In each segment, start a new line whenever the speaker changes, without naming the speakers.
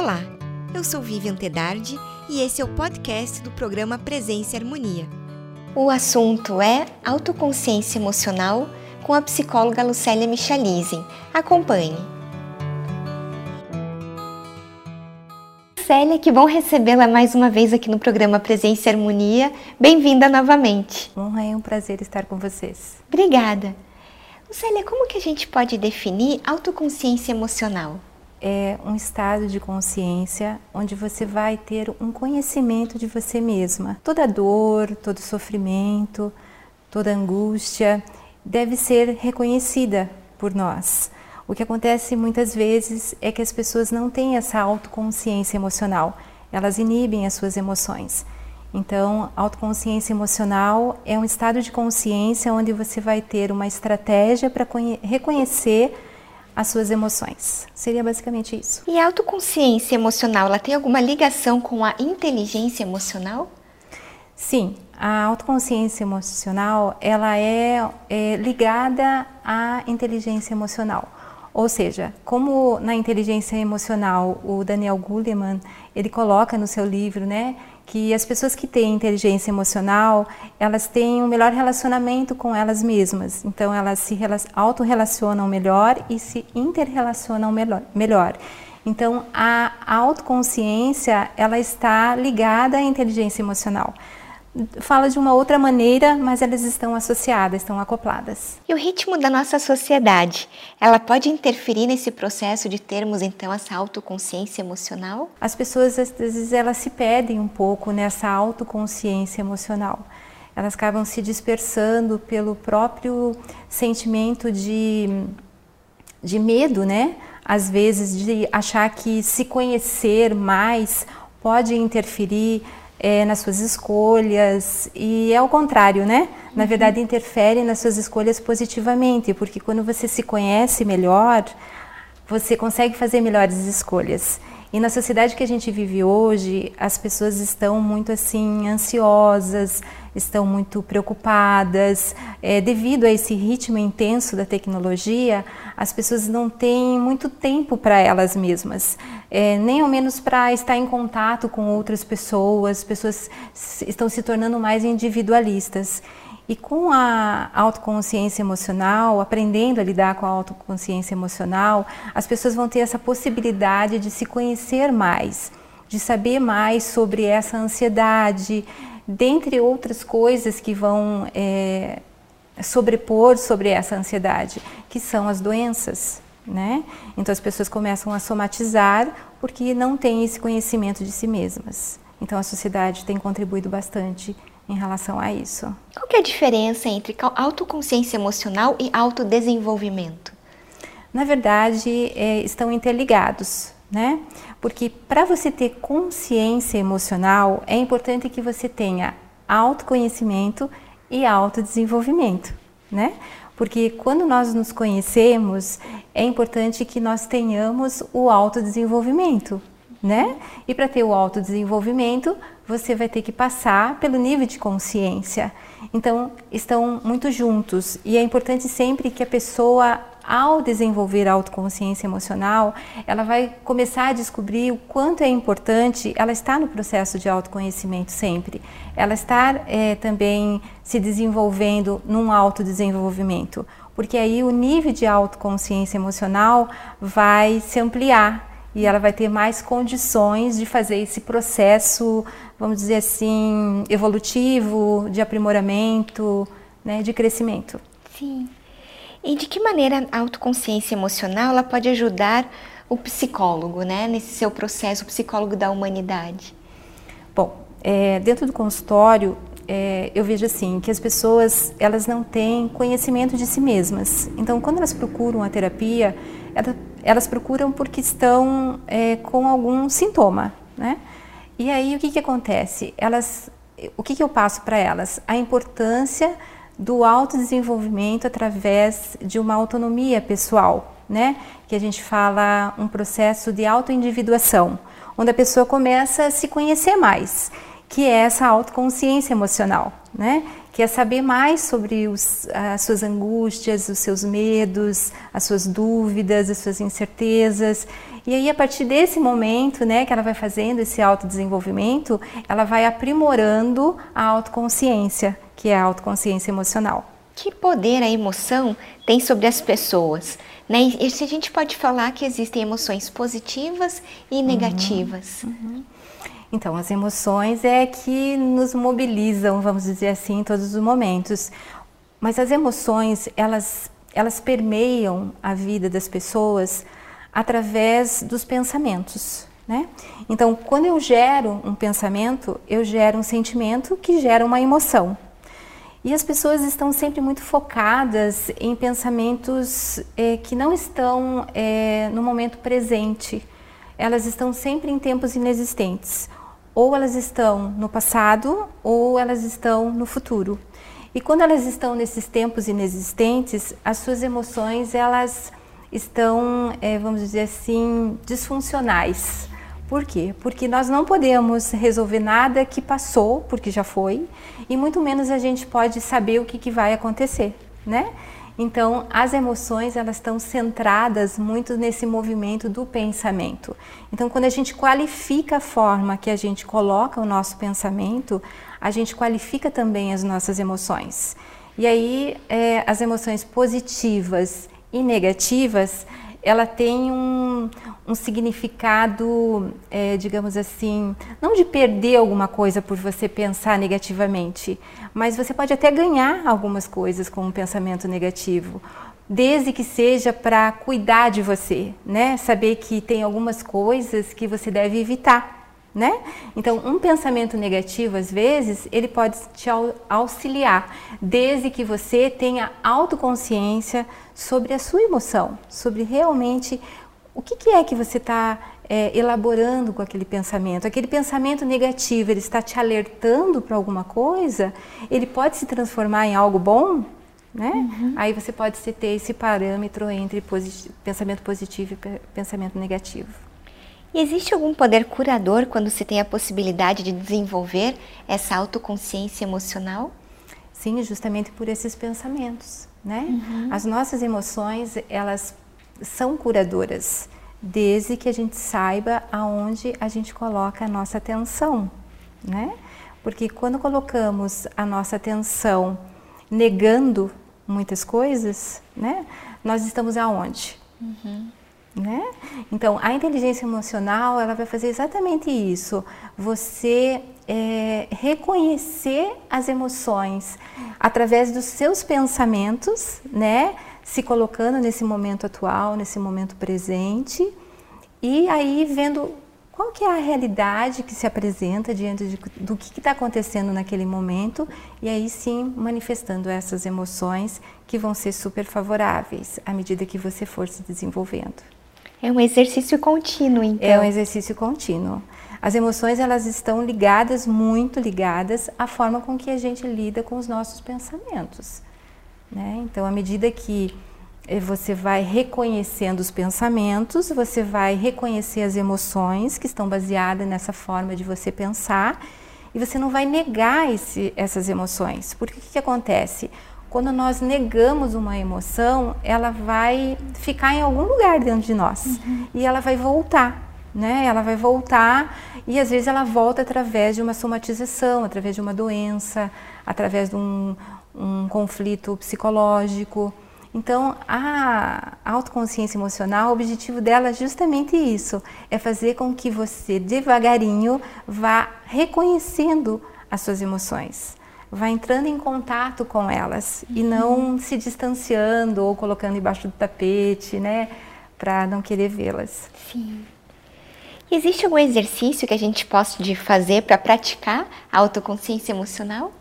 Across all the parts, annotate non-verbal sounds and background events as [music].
Olá, eu sou Vivian Tedardi e esse é o podcast do programa Presença e Harmonia. O assunto é autoconsciência emocional com a psicóloga Lucélia Michalisen. Acompanhe. Lucélia, que bom recebê-la mais uma vez aqui no programa Presença e Harmonia. Bem-vinda novamente.
Honra é um prazer estar com vocês.
Obrigada. Lucélia, como que a gente pode definir autoconsciência emocional?
É um estado de consciência onde você vai ter um conhecimento de você mesma. Toda dor, todo sofrimento, toda angústia deve ser reconhecida por nós. O que acontece muitas vezes é que as pessoas não têm essa autoconsciência emocional, elas inibem as suas emoções. Então, autoconsciência emocional é um estado de consciência onde você vai ter uma estratégia para reconhecer as suas emoções. Seria basicamente isso.
E a autoconsciência emocional, ela tem alguma ligação com a inteligência emocional?
Sim, a autoconsciência emocional, ela é, é ligada à inteligência emocional. Ou seja, como na inteligência emocional o Daniel Goleman ele coloca no seu livro, né, que as pessoas que têm inteligência emocional, elas têm um melhor relacionamento com elas mesmas. Então elas se autorrelacionam melhor e se interrelacionam melhor. melhor. Então a autoconsciência, ela está ligada à inteligência emocional fala de uma outra maneira, mas elas estão associadas, estão acopladas.
E o ritmo da nossa sociedade, ela pode interferir nesse processo de termos então essa autoconsciência emocional?
As pessoas às vezes elas se perdem um pouco nessa autoconsciência emocional. Elas acabam se dispersando pelo próprio sentimento de de medo, né? Às vezes de achar que se conhecer mais pode interferir é, nas suas escolhas e é o contrário, né? Na uhum. verdade, interfere nas suas escolhas positivamente, porque quando você se conhece melhor, você consegue fazer melhores escolhas. E na sociedade que a gente vive hoje, as pessoas estão muito assim ansiosas, estão muito preocupadas. É, devido a esse ritmo intenso da tecnologia, as pessoas não têm muito tempo para elas mesmas, é, nem ao menos para estar em contato com outras pessoas. As pessoas estão se tornando mais individualistas. E com a autoconsciência emocional, aprendendo a lidar com a autoconsciência emocional, as pessoas vão ter essa possibilidade de se conhecer mais, de saber mais sobre essa ansiedade, dentre outras coisas que vão é, sobrepor sobre essa ansiedade, que são as doenças. Né? Então as pessoas começam a somatizar porque não têm esse conhecimento de si mesmas. Então a sociedade tem contribuído bastante em relação a isso.
Qual é a diferença entre autoconsciência emocional e autodesenvolvimento?
Na verdade, é, estão interligados, né? Porque para você ter consciência emocional, é importante que você tenha autoconhecimento e autodesenvolvimento, né? Porque quando nós nos conhecemos, é importante que nós tenhamos o autodesenvolvimento, né? E para ter o autodesenvolvimento, você vai ter que passar pelo nível de consciência. Então, estão muito juntos e é importante sempre que a pessoa, ao desenvolver a autoconsciência emocional, ela vai começar a descobrir o quanto é importante ela estar no processo de autoconhecimento sempre. Ela estar é, também se desenvolvendo num autodesenvolvimento, porque aí o nível de autoconsciência emocional vai se ampliar e ela vai ter mais condições de fazer esse processo, vamos dizer assim, evolutivo, de aprimoramento, né, de crescimento.
Sim. E de que maneira a autoconsciência emocional ela pode ajudar o psicólogo, né, nesse seu processo, o psicólogo da humanidade?
Bom, é, dentro do consultório é, eu vejo assim que as pessoas elas não têm conhecimento de si mesmas. Então, quando elas procuram a terapia, ela, elas procuram porque estão é, com algum sintoma, né? E aí o que que acontece? Elas, o que que eu passo para elas? A importância do autodesenvolvimento através de uma autonomia pessoal, né? Que a gente fala um processo de autoindividuação, onde a pessoa começa a se conhecer mais. que é essa autoconsciência emocional, né? Que é saber mais sobre os, as suas angústias, os seus medos, as suas dúvidas, as suas incertezas. E aí, a partir desse momento, né, que ela vai fazendo esse autodesenvolvimento, ela vai aprimorando a autoconsciência, que é a autoconsciência emocional.
Que poder a emoção tem sobre as pessoas? Né? E se a gente pode falar que existem emoções positivas e uhum. negativas. Uhum, uhum.
Então, as emoções é que nos mobilizam, vamos dizer assim, em todos os momentos. Mas as emoções, elas, elas permeiam a vida das pessoas através dos pensamentos. Né? Então, quando eu gero um pensamento, eu gero um sentimento que gera uma emoção. E as pessoas estão sempre muito focadas em pensamentos é, que não estão é, no momento presente. Elas estão sempre em tempos inexistentes ou elas estão no passado ou elas estão no futuro. E quando elas estão nesses tempos inexistentes, as suas emoções elas estão, é, vamos dizer assim, disfuncionais. Por quê? Porque nós não podemos resolver nada que passou, porque já foi, e muito menos a gente pode saber o que, que vai acontecer, né? Então, as emoções elas estão centradas muito nesse movimento do pensamento. Então, quando a gente qualifica a forma que a gente coloca o nosso pensamento, a gente qualifica também as nossas emoções. E aí, é, as emoções positivas e negativas, ela tem um, um significado, é, digamos assim, não de perder alguma coisa por você pensar negativamente, mas você pode até ganhar algumas coisas com um pensamento negativo, desde que seja para cuidar de você, né? Saber que tem algumas coisas que você deve evitar né? Então, um pensamento negativo, às vezes, ele pode te auxiliar, desde que você tenha autoconsciência sobre a sua emoção, sobre realmente o que, que é que você está é, elaborando com aquele pensamento. Aquele pensamento negativo, ele está te alertando para alguma coisa, ele pode se transformar em algo bom, né? Uhum. Aí você pode ter esse parâmetro entre posit pensamento positivo e pensamento negativo.
E existe algum poder curador quando se tem a possibilidade de desenvolver essa autoconsciência emocional?
Sim, justamente por esses pensamentos, né? Uhum. As nossas emoções, elas são curadoras, desde que a gente saiba aonde a gente coloca a nossa atenção, né? Porque quando colocamos a nossa atenção negando muitas coisas, né? Nós estamos aonde? Uhum. Né? Então, a inteligência emocional ela vai fazer exatamente isso. Você é, reconhecer as emoções através dos seus pensamentos, né? Se colocando nesse momento atual, nesse momento presente, e aí vendo qual que é a realidade que se apresenta diante de, do que está acontecendo naquele momento e aí sim manifestando essas emoções que vão ser super favoráveis à medida que você for se desenvolvendo.
É um exercício contínuo, então.
É um exercício contínuo. As emoções elas estão ligadas, muito ligadas à forma com que a gente lida com os nossos pensamentos. Né? Então, à medida que eh, você vai reconhecendo os pensamentos, você vai reconhecer as emoções que estão baseadas nessa forma de você pensar e você não vai negar esse, essas emoções. Porque o que, que acontece? Quando nós negamos uma emoção, ela vai ficar em algum lugar dentro de nós uhum. e ela vai voltar, né? Ela vai voltar e às vezes ela volta através de uma somatização, através de uma doença, através de um, um conflito psicológico. Então, a autoconsciência emocional, o objetivo dela é justamente isso: é fazer com que você devagarinho vá reconhecendo as suas emoções vai entrando em contato com elas uhum. e não se distanciando ou colocando embaixo do tapete, né, para não querer vê-las.
Sim. Existe algum exercício que a gente possa fazer para praticar a autoconsciência emocional?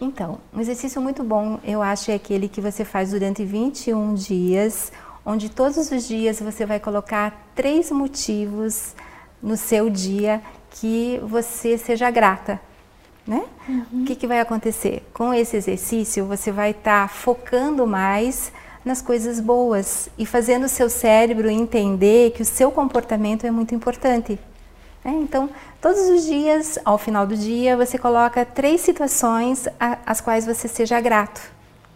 Então, um exercício muito bom, eu acho, é aquele que você faz durante 21 dias, onde todos os dias você vai colocar três motivos no seu dia que você seja grata né? Uhum. O que, que vai acontecer? Com esse exercício, você vai estar tá focando mais nas coisas boas e fazendo o seu cérebro entender que o seu comportamento é muito importante. É, então, todos os dias, ao final do dia, você coloca três situações às quais você seja grato.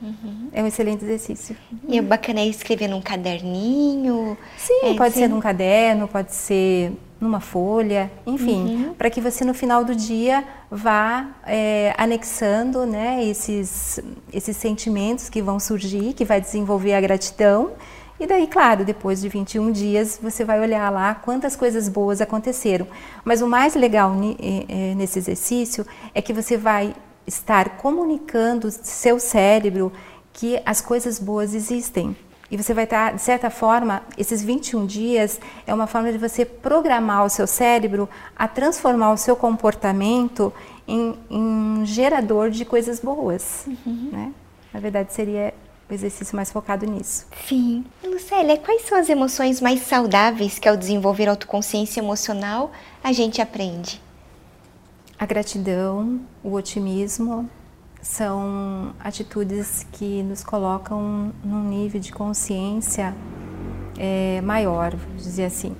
Uhum. É um excelente exercício.
E o bacana é escrever num caderninho?
Sim, é, pode sim. ser num caderno, pode ser numa folha, enfim, uhum. para que você no final do dia vá é, anexando né, esses, esses sentimentos que vão surgir, que vai desenvolver a gratidão. E daí, claro, depois de 21 dias, você vai olhar lá quantas coisas boas aconteceram. Mas o mais legal nesse exercício é que você vai estar comunicando seu cérebro que as coisas boas existem. E você vai estar, de certa forma, esses 21 dias é uma forma de você programar o seu cérebro a transformar o seu comportamento em, em um gerador de coisas boas. Uhum. Né? Na verdade, seria o exercício mais focado nisso.
Sim. Lucélia, quais são as emoções mais saudáveis que ao desenvolver autoconsciência emocional a gente aprende?
A gratidão, o otimismo são atitudes que nos colocam num nível de consciência é, maior, vamos dizer assim.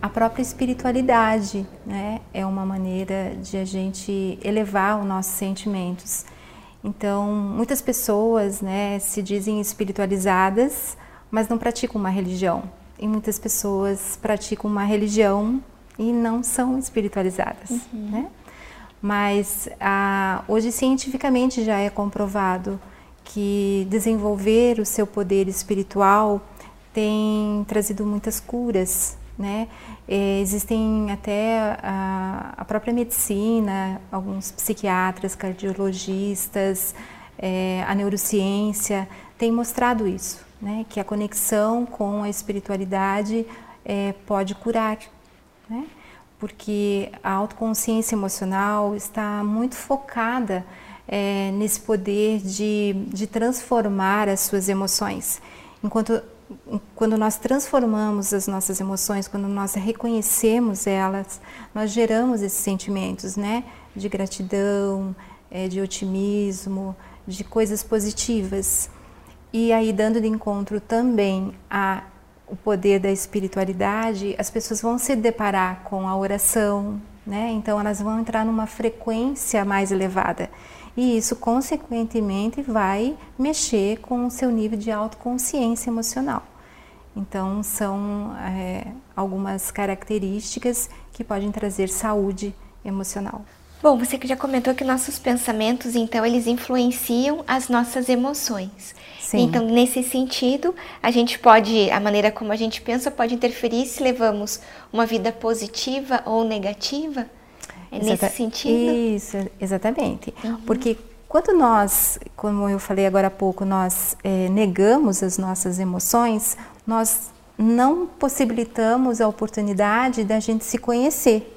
A própria espiritualidade né, é uma maneira de a gente elevar os nossos sentimentos. Então, muitas pessoas né, se dizem espiritualizadas, mas não praticam uma religião. E muitas pessoas praticam uma religião e não são espiritualizadas. Uhum. Né? Mas ah, hoje cientificamente já é comprovado que desenvolver o seu poder espiritual tem trazido muitas curas, né? É, existem até a, a, própria medicina, alguns psiquiatras, cardiologistas, é, a neurociência tem mostrado isso, né? Que a conexão com a espiritualidade é, pode curar, né? Porque a autoconsciência emocional está muito focada é, nesse poder de, de transformar as suas emoções. Enquanto quando nós transformamos as nossas emoções, quando nós reconhecemos elas, nós geramos esses sentimentos, né, de gratidão, é, de otimismo, de coisas positivas. E aí dando de encontro também a o poder da espiritualidade, as pessoas vão se deparar com a oração, né? Então elas vão entrar numa frequência mais elevada. E isso, consequentemente, vai mexer com o seu nível de autoconsciência emocional. Então, são é, algumas características que podem trazer saúde emocional.
Bom, você que já comentou que nossos pensamentos, então, eles influenciam as nossas emoções. Sim. Então, nesse sentido, a gente pode, a maneira como a gente pensa pode interferir se levamos uma vida positiva ou negativa? É Exata nesse sentido?
Isso, exatamente. Uhum. Porque quando nós, como eu falei agora há pouco, nós é, negamos as nossas emoções, nós não possibilitamos a oportunidade da gente se conhecer.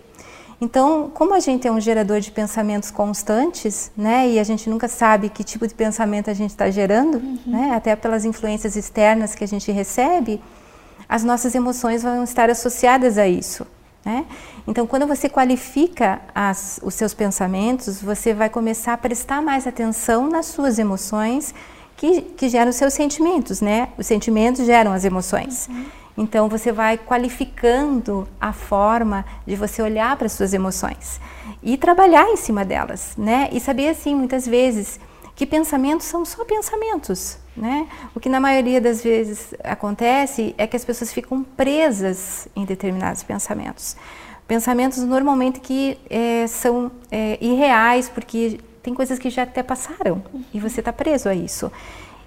Então, como a gente é um gerador de pensamentos constantes, né, e a gente nunca sabe que tipo de pensamento a gente está gerando, uhum. né, até pelas influências externas que a gente recebe, as nossas emoções vão estar associadas a isso. Né? Então, quando você qualifica as, os seus pensamentos, você vai começar a prestar mais atenção nas suas emoções que, que geram os seus sentimentos, né? Os sentimentos geram as emoções. Uhum. Então você vai qualificando a forma de você olhar para as suas emoções e trabalhar em cima delas, né? E saber assim muitas vezes que pensamentos são só pensamentos, né? O que na maioria das vezes acontece é que as pessoas ficam presas em determinados pensamentos. Pensamentos normalmente que é, são é, irreais, porque tem coisas que já até passaram e você está preso a isso.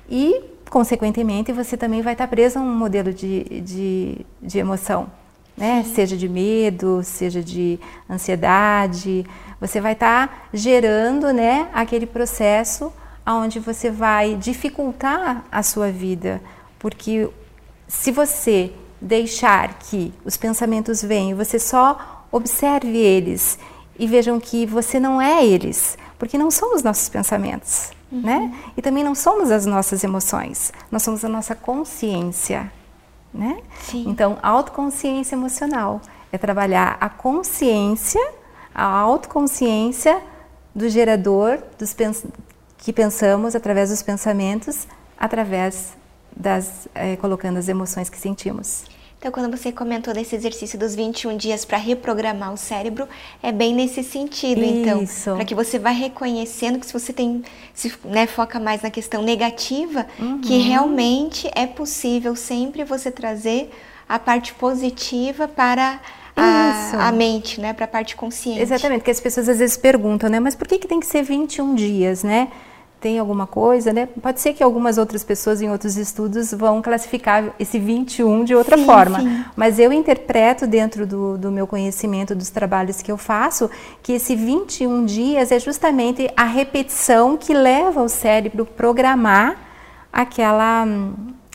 E consequentemente, você também vai estar preso a um modelo de, de, de emoção, né? Seja de medo, seja de ansiedade. Você vai estar gerando, né, aquele processo onde você vai dificultar a sua vida, porque se você deixar que os pensamentos venham, você só observe eles e vejam que você não é eles, porque não são os nossos pensamentos uhum. né? E também não somos as nossas emoções, nós somos a nossa consciência, né? Sim. Então, autoconsciência emocional é trabalhar a consciência, a autoconsciência do gerador dos pens que pensamos através dos pensamentos, através das é, colocando as emoções que sentimos.
Então, quando você comentou desse exercício dos 21 dias para reprogramar o cérebro, é bem nesse sentido, então,
Isso.
então. Para que você vá reconhecendo que se você tem, se né, foca mais na questão negativa, uhum. que realmente é possível sempre você trazer a parte positiva para a, a, mente, né, para a parte consciente.
Exatamente, que as pessoas às vezes perguntam, né, mas por que, que tem que ser 21 dias, né? Tem alguma coisa, né? Pode ser que algumas outras pessoas em outros estudos vão classificar esse 21 de outra sim, forma, sim. mas eu interpreto dentro do, do, meu conhecimento dos trabalhos que eu faço que esse 21 dias é justamente a repetição que leva o cérebro a programar aquela,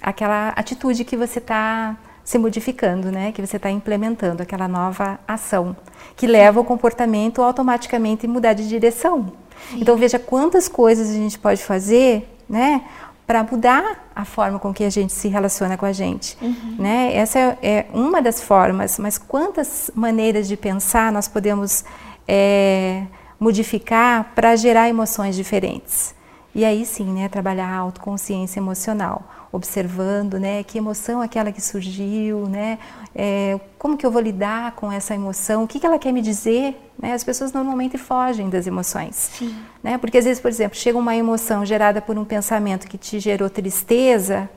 aquela atitude que você está se modificando, né? Que você está implementando aquela nova ação que leva o comportamento automaticamente a mudar de direção. Sim. Então veja quantas coisas a gente pode fazer, né, para mudar a forma com que a gente se relaciona com a gente, uhum. né? Essa é, é, uma das formas, mas quantas maneiras de pensar nós podemos é, modificar para gerar emoções diferentes? E aí sim, né, trabalhar a autoconsciência emocional observando, né, que emoção é aquela que surgiu, né, é, como que eu vou lidar com essa emoção, o que, que ela quer me dizer, né, as pessoas normalmente fogem das emoções, Sim. né, porque às vezes, por exemplo, chega uma emoção gerada por um pensamento que te gerou tristeza,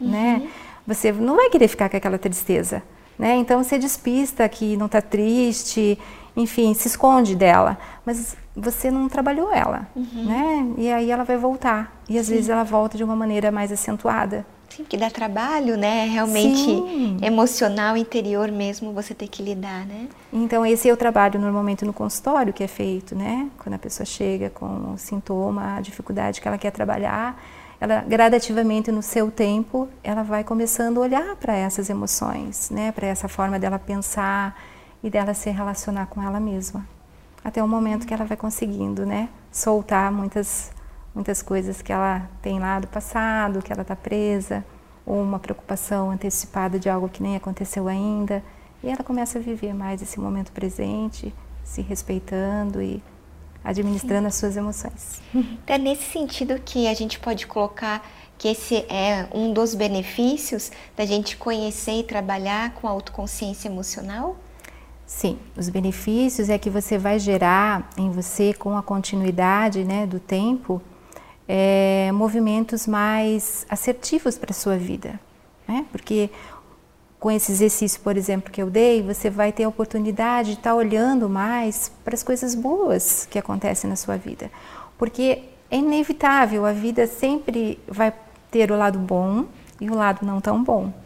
uhum. né, você não vai querer ficar com aquela tristeza, né, então você despista que não está triste, enfim, se esconde dela, mas você não trabalhou ela, uhum. né? E aí ela vai voltar. E às Sim. vezes ela volta de uma maneira mais acentuada.
Sim, que dá trabalho, né? Realmente Sim. emocional, interior mesmo, você tem que lidar, né?
Então esse é o trabalho normalmente no consultório que é feito, né? Quando a pessoa chega com o sintoma, a dificuldade que ela quer trabalhar, ela gradativamente no seu tempo, ela vai começando a olhar para essas emoções, né? Para essa forma dela pensar e dela se relacionar com ela mesma até o momento que ela vai conseguindo, né, soltar muitas muitas coisas que ela tem lá do passado, que ela está presa, ou uma preocupação antecipada de algo que nem aconteceu ainda, e ela começa a viver mais esse momento presente, se respeitando e administrando Sim. as suas emoções. [laughs]
É nesse sentido que a gente pode colocar que esse é um dos benefícios da gente conhecer e trabalhar com a autoconsciência emocional?
Sim, os benefícios é que você vai gerar em você, com a continuidade né, do tempo, é, movimentos mais assertivos para a sua vida. Né? Porque com esse exercício, por exemplo, que eu dei, você vai ter a oportunidade de estar tá olhando mais para as coisas boas que acontecem na sua vida. Porque é inevitável, a vida sempre vai ter o lado bom e o lado não tão bom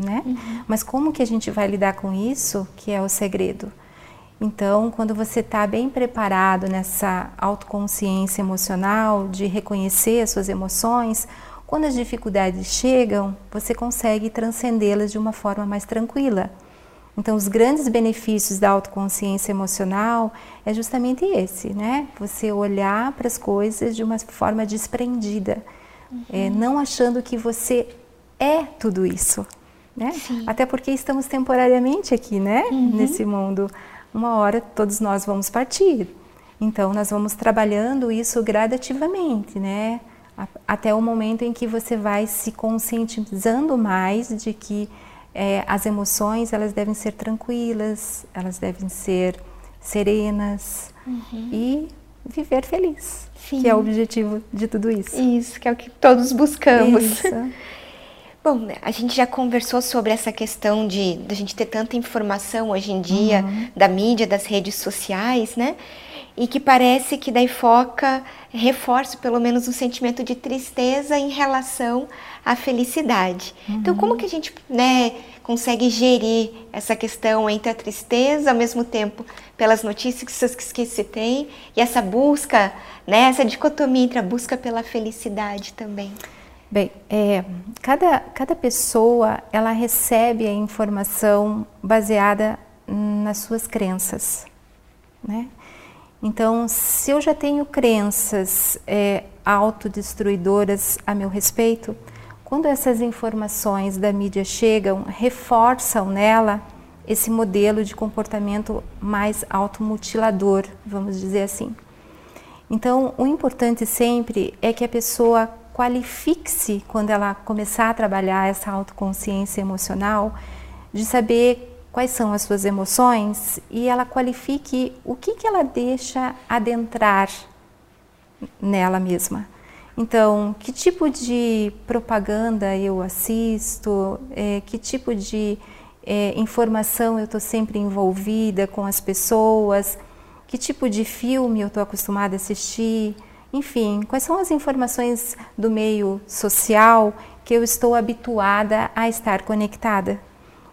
né? Uhum. Mas como que a gente vai lidar com isso, que é o segredo? Então, quando você está bem preparado nessa autoconsciência emocional, de reconhecer as suas emoções, quando as dificuldades chegam, você consegue transcendê-las de uma forma mais tranquila. Então, os grandes benefícios da autoconsciência emocional é justamente esse, né? Você olhar para as coisas de uma forma desprendida, uhum. é, não achando que você é tudo isso, né? Até porque estamos temporariamente aqui, né? Uhum. Nesse mundo. Uma hora todos nós vamos partir. Então nós vamos trabalhando isso gradativamente, né? Até o momento em que você vai se conscientizando mais de que é, as emoções elas devem ser tranquilas, elas devem ser serenas uhum. e viver feliz, Sim. que é o objetivo de tudo isso.
Isso, que é o que todos buscamos. Isso. [laughs] Bom, né, a gente já conversou sobre essa questão de, de a gente ter tanta informação hoje em dia uhum. da mídia, das redes sociais, né? E que parece que daí foca, reforça pelo menos um sentimento de tristeza em relação à felicidade. Uhum. Então, como que a gente né, consegue gerir essa questão entre a tristeza, ao mesmo tempo, pelas notícias que, que se tem, e essa busca, né, essa dicotomia entre a busca pela felicidade também?
Bem, é, cada, cada pessoa ela recebe a informação baseada nas suas crenças, né? Então, se eu já tenho crenças é, autodestruidoras a meu respeito, quando essas informações da mídia chegam, reforçam nela esse modelo de comportamento mais automutilador, vamos dizer assim. Então, o importante sempre é que a pessoa qualifique-se quando ela começar a trabalhar essa autoconsciência emocional de saber quais são as suas emoções e ela qualifique o que, que ela deixa adentrar nela mesma. Então, que tipo de propaganda eu assisto, é, que tipo de é, informação eu estou sempre envolvida com as pessoas, que tipo de filme eu estou acostumada a assistir, enfim, quais são as informações do meio social que eu estou habituada a estar conectada.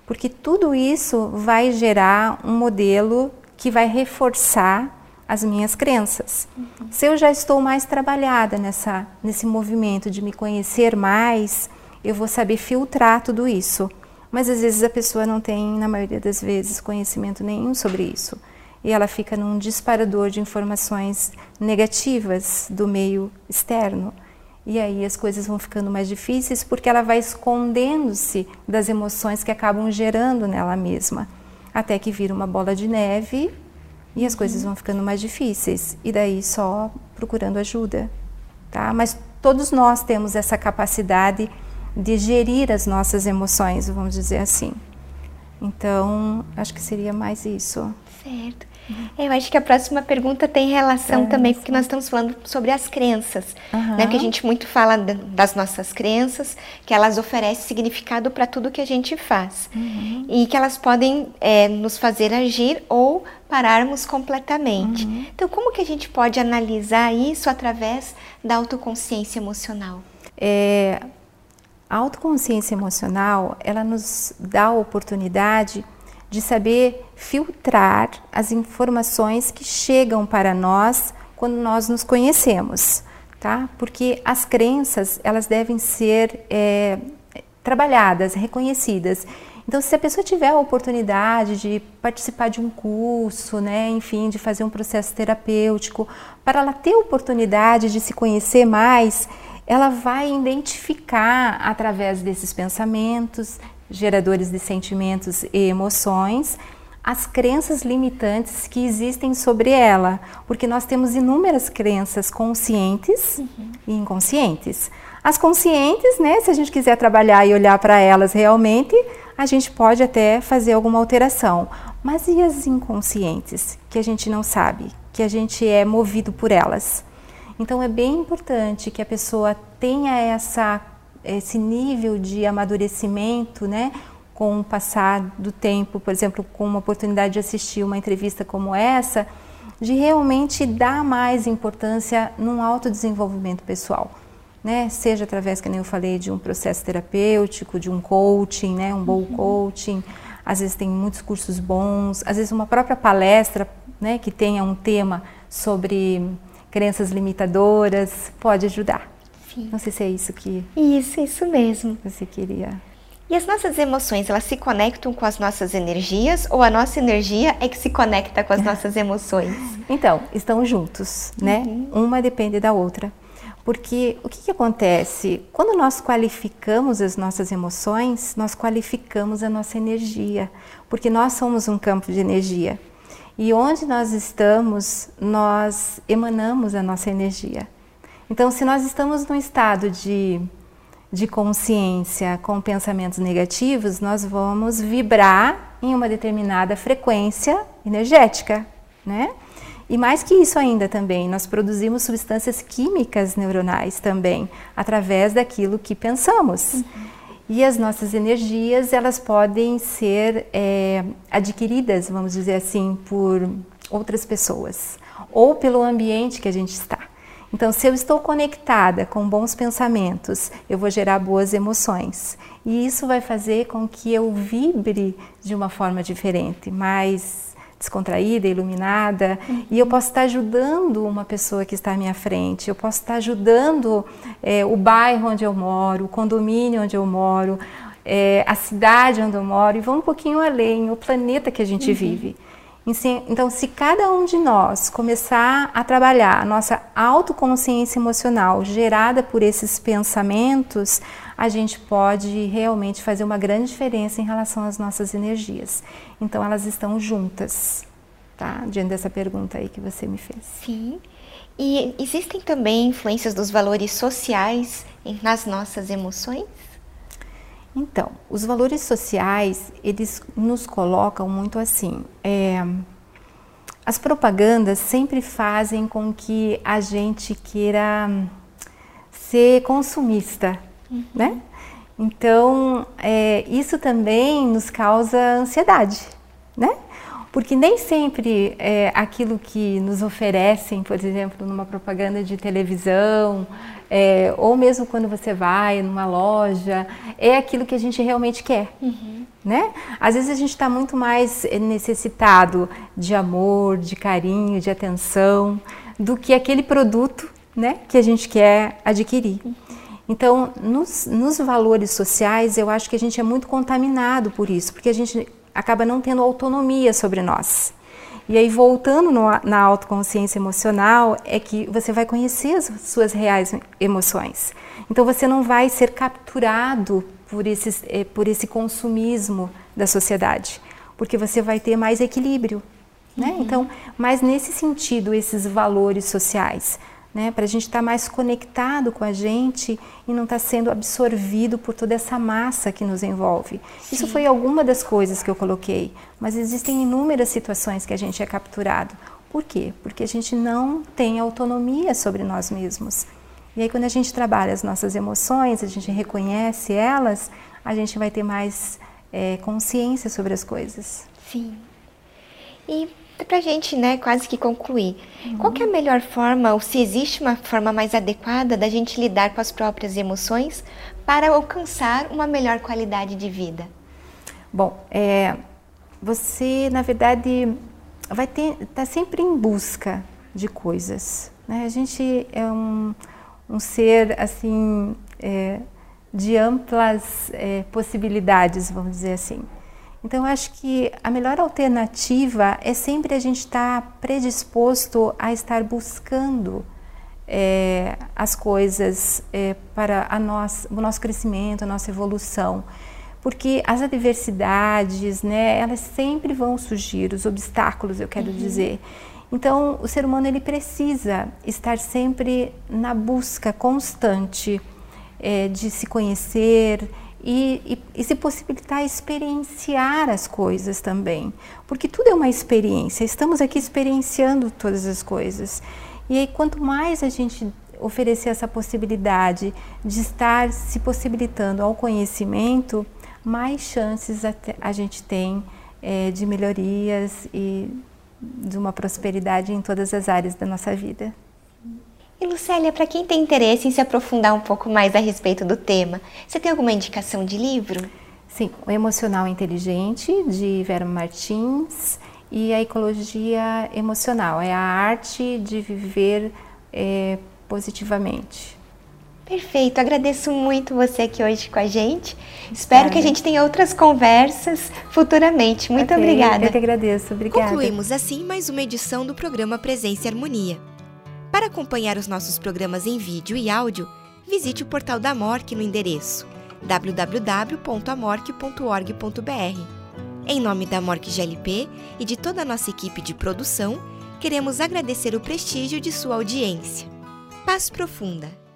Porque tudo isso vai gerar um modelo que vai reforçar as minhas crenças. Uhum. Se eu já estou mais trabalhada nessa, nesse movimento de me conhecer mais, eu vou saber filtrar tudo isso. Mas às vezes a pessoa não tem, na maioria das vezes, conhecimento nenhum sobre isso. E ela fica num disparador de informações negativas do meio externo. E aí as coisas vão ficando mais difíceis porque ela vai escondendo-se das emoções que acabam gerando nela mesma. Até que vira uma bola de neve e as coisas vão ficando mais difíceis. E daí só procurando ajuda. Tá? Mas todos nós temos essa capacidade de gerir as nossas emoções, vamos dizer assim. Então, acho que seria mais isso.
Certo. Eu acho que a próxima pergunta tem relação é, também, porque nós estamos falando sobre as crenças, uhum. né? Porque a gente muito fala das nossas crenças, que elas oferecem significado para tudo que a gente faz uhum. e que elas podem é, nos fazer agir ou pararmos completamente. Uhum. Então, como que a gente pode analisar isso através da autoconsciência emocional?
É, a autoconsciência emocional, ela nos dá a oportunidade de saber filtrar as informações que chegam para nós quando nós nos conhecemos, tá? Porque as crenças, elas devem ser é, trabalhadas, reconhecidas. Então, se a pessoa tiver a oportunidade de participar de um curso, né, enfim, de fazer um processo terapêutico, para ela ter a oportunidade de se conhecer mais, ela vai identificar através desses pensamentos, geradores de sentimentos e emoções, as crenças limitantes que existem sobre ela, porque nós temos inúmeras crenças conscientes uhum. e inconscientes. As conscientes, né, se a gente quiser trabalhar e olhar para elas realmente, a gente pode até fazer alguma alteração. Mas e as inconscientes, que a gente não sabe, que a gente é movido por elas? Então é bem importante que a pessoa tenha essa, esse nível de amadurecimento, né? Com o passar do tempo, por exemplo, com uma oportunidade de assistir uma entrevista como essa, de realmente dar mais importância num autodesenvolvimento pessoal. Né? Seja através, que nem eu falei, de um processo terapêutico, de um coaching, né? um bom uhum. coaching. Às vezes tem muitos cursos bons, às vezes uma própria palestra né? que tenha um tema sobre crenças limitadoras, pode ajudar. Sim. Não sei se é isso que.
Isso, isso mesmo.
Você queria.
E as nossas emoções, elas se conectam com as nossas energias ou a nossa energia é que se conecta com as nossas [laughs] emoções?
Então, estão juntos, né? Uhum. Uma depende da outra. Porque o que, que, acontece? Quando nós qualificamos as nossas emoções, nós qualificamos a nossa energia, porque nós somos um campo de energia. E onde nós estamos, nós emanamos a nossa energia. Então, se nós estamos num estado de, de consciência com pensamentos negativos, nós vamos vibrar em uma determinada frequência energética, né? E mais que isso ainda também, nós produzimos substâncias químicas neuronais também, através daquilo que pensamos. Uhum. E as nossas energias, elas podem ser é, adquiridas, vamos dizer assim, por outras pessoas ou pelo ambiente que a gente está. Então, se eu estou conectada com bons pensamentos, eu vou gerar boas emoções. E isso vai fazer com que eu vibre de uma forma diferente, mais descontraída, iluminada, uhum. e eu posso estar ajudando uma pessoa que está à minha frente, eu posso estar ajudando é, o bairro onde eu moro, o condomínio onde eu moro, é, a cidade onde eu moro, e vou um pouquinho além, o planeta que a gente uhum. vive. Então, se cada um de nós começar a trabalhar a nossa autoconsciência emocional gerada por esses pensamentos, a gente pode realmente fazer uma grande diferença em relação às nossas energias. Então, elas estão juntas, tá? Diante dessa pergunta aí que você me fez.
Sim. E existem também influências dos valores sociais nas nossas emoções?
Então, os valores sociais, eles nos colocam muito assim. É, as propagandas sempre fazem com que a gente queira ser consumista, uhum. né? Então, é, isso também nos causa ansiedade, né? Porque nem sempre é, aquilo que nos oferecem, por exemplo, numa propaganda de televisão, é, ou mesmo quando você vai numa loja, é aquilo que a gente realmente quer. Uhum. Né? Às vezes a gente está muito mais necessitado de amor, de carinho, de atenção, do que aquele produto né, que a gente quer adquirir. Então, nos, nos, valores sociais, eu acho que a gente é muito contaminado por isso, porque a gente acaba não tendo autonomia sobre nós. E aí, voltando no, na autoconsciência emocional, é que você vai conhecer as suas reais emoções. Então, você não vai ser capturado por, esses, eh, por esse consumismo da sociedade, porque você vai ter mais equilíbrio. Né? Uhum. Então, mas nesse sentido, esses valores sociais né? Para a gente estar tá mais conectado com a gente e não estar tá sendo absorvido por toda essa massa que nos envolve. Sim. Isso foi alguma das coisas que eu coloquei, mas existem inúmeras situações que a gente é capturado. Por quê? Porque a gente não tem autonomia sobre nós mesmos. E aí, quando a gente trabalha as nossas emoções, a gente reconhece elas, a gente vai ter mais é, consciência sobre as coisas.
Sim. E para a gente, né, quase que concluir, uhum. qual é a melhor forma, ou se existe uma forma mais adequada da gente lidar com as próprias emoções para alcançar uma melhor qualidade de vida?
Bom, é, você, na verdade, vai estar tá sempre em busca de coisas. Né? A gente é um, um ser, assim, é, de amplas é, possibilidades, vamos dizer assim. Então, eu acho que a melhor alternativa é sempre a gente estar tá predisposto a estar buscando é, as coisas é, para a nós, o nosso crescimento, a nossa evolução. Porque as adversidades, né, elas sempre vão surgir, os obstáculos, eu quero uhum. dizer. Então, o ser humano ele precisa estar sempre na busca constante é, de se conhecer, e, e, e, se possibilitar experienciar as coisas também, porque tudo é uma experiência, estamos aqui experienciando todas as coisas. E aí, quanto mais a gente oferecer essa possibilidade de estar se possibilitando ao conhecimento, mais chances a, a gente tem é, de melhorias e de uma prosperidade em todas as áreas da nossa vida.
E Lucélia, para quem tem interesse em se aprofundar um pouco mais a respeito do tema, você tem alguma indicação de livro?
Sim, O Emocional Inteligente, de Vera Martins, e a Ecologia Emocional, é a arte de viver é, positivamente.
Perfeito, agradeço muito você aqui hoje com a gente. Espero que a gente tenha outras conversas futuramente. Muito okay, obrigada.
Eu que agradeço, obrigada.
Concluímos assim mais uma edição do programa Presença e Harmonia. Para acompanhar os nossos programas em vídeo e áudio, visite o portal da MORC no endereço www.amorc.org.br. Em nome da MORC GLP e de toda a nossa equipe de produção, queremos agradecer o prestígio de sua audiência. Paz profunda!